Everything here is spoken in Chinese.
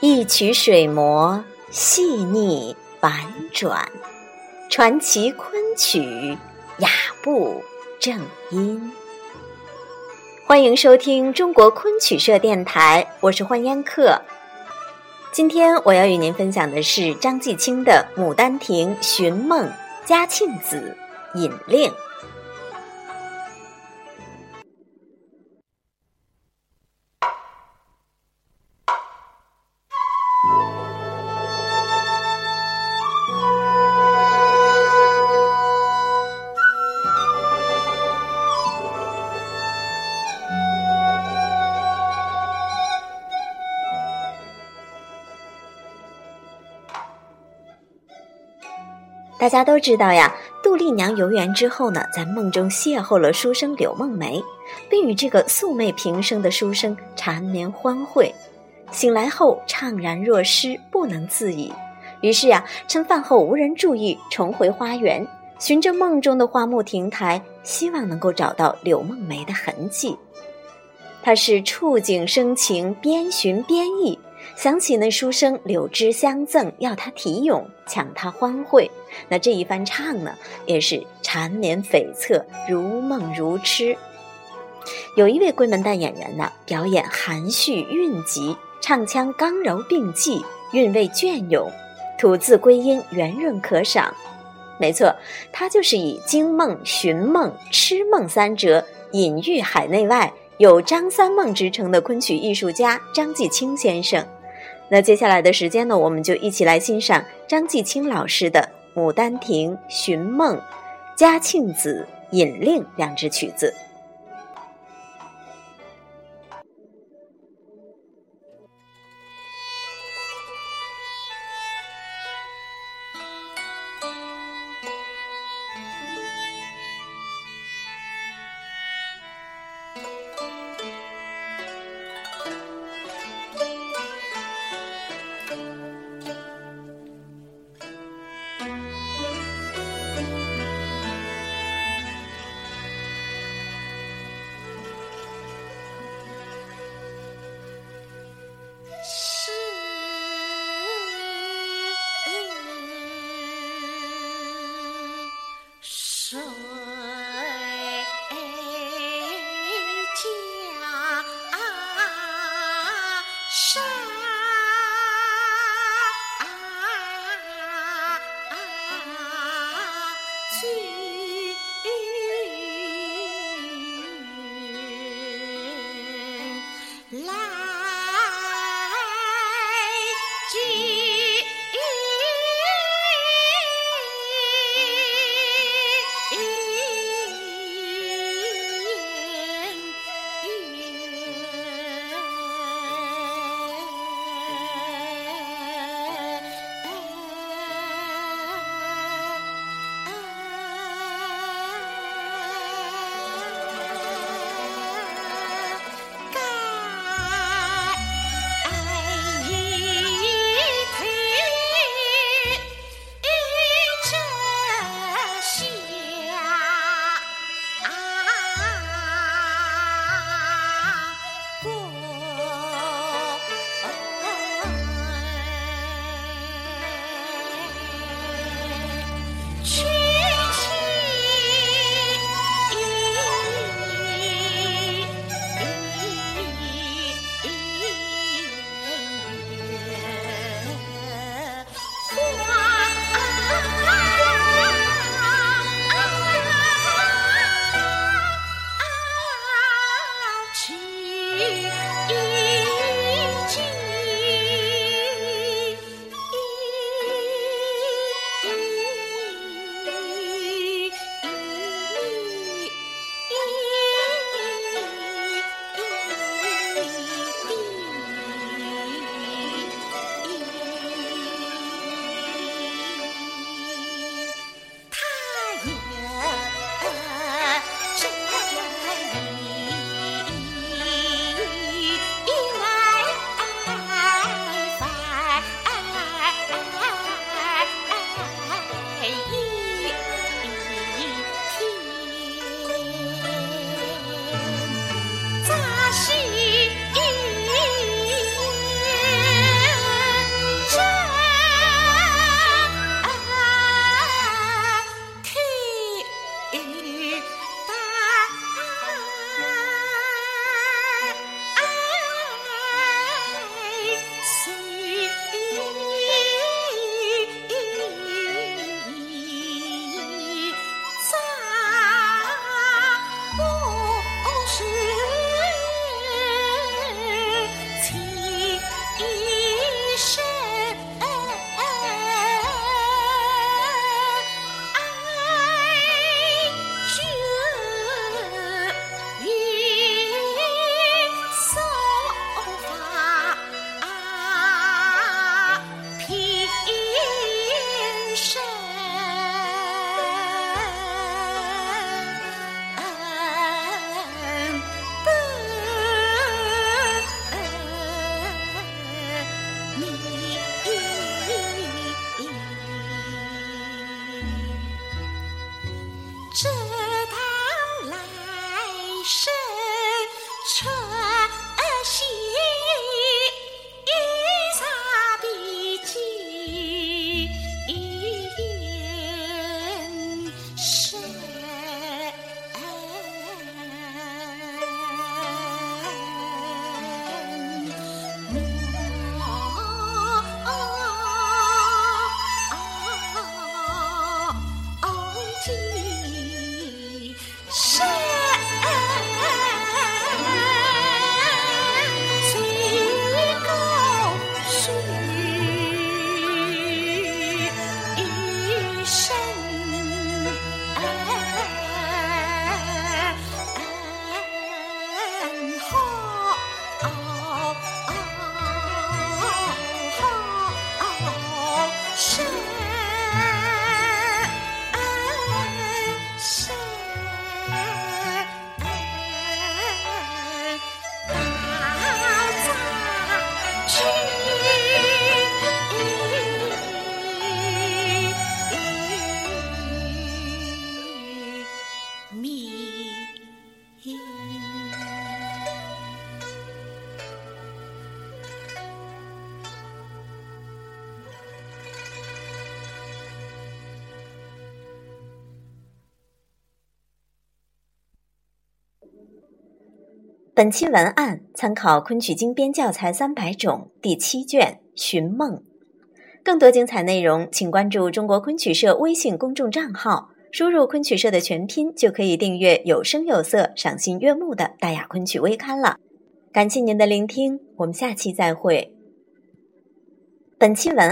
一曲水磨细腻婉转，传奇昆曲雅步正音。欢迎收听中国昆曲社电台，我是欢烟客。今天我要与您分享的是张继清的《牡丹亭·寻梦·嘉庆子·引令》。大家都知道呀，杜丽娘游园之后呢，在梦中邂逅了书生柳梦梅，并与这个素昧平生的书生缠绵欢会。醒来后怅然若失，不能自已。于是呀，趁饭后无人注意，重回花园，循着梦中的花木亭台，希望能够找到柳梦梅的痕迹。他是触景生情，边寻边忆。想起那书生柳枝相赠，要他题咏，抢他欢会。那这一番唱呢，也是缠绵悱恻，如梦如痴。有一位闺门旦演员呢，表演含蓄蕴急，唱腔刚柔并济，韵味隽永，吐字归音圆润可赏。没错，他就是以惊梦、寻梦、痴梦三折，隐喻海内外。有“张三梦”之称的昆曲艺术家张继清先生，那接下来的时间呢，我们就一起来欣赏张继清老师的《牡丹亭·寻梦》《嘉庆子·引令》两支曲子。see. 本期文案参考《昆曲精编教材三百种》第七卷《寻梦》。更多精彩内容，请关注中国昆曲社微信公众账号，输入“昆曲社”的全拼，就可以订阅有声有色、赏心悦目的大雅昆曲微刊了。感谢您的聆听，我们下期再会。本期文。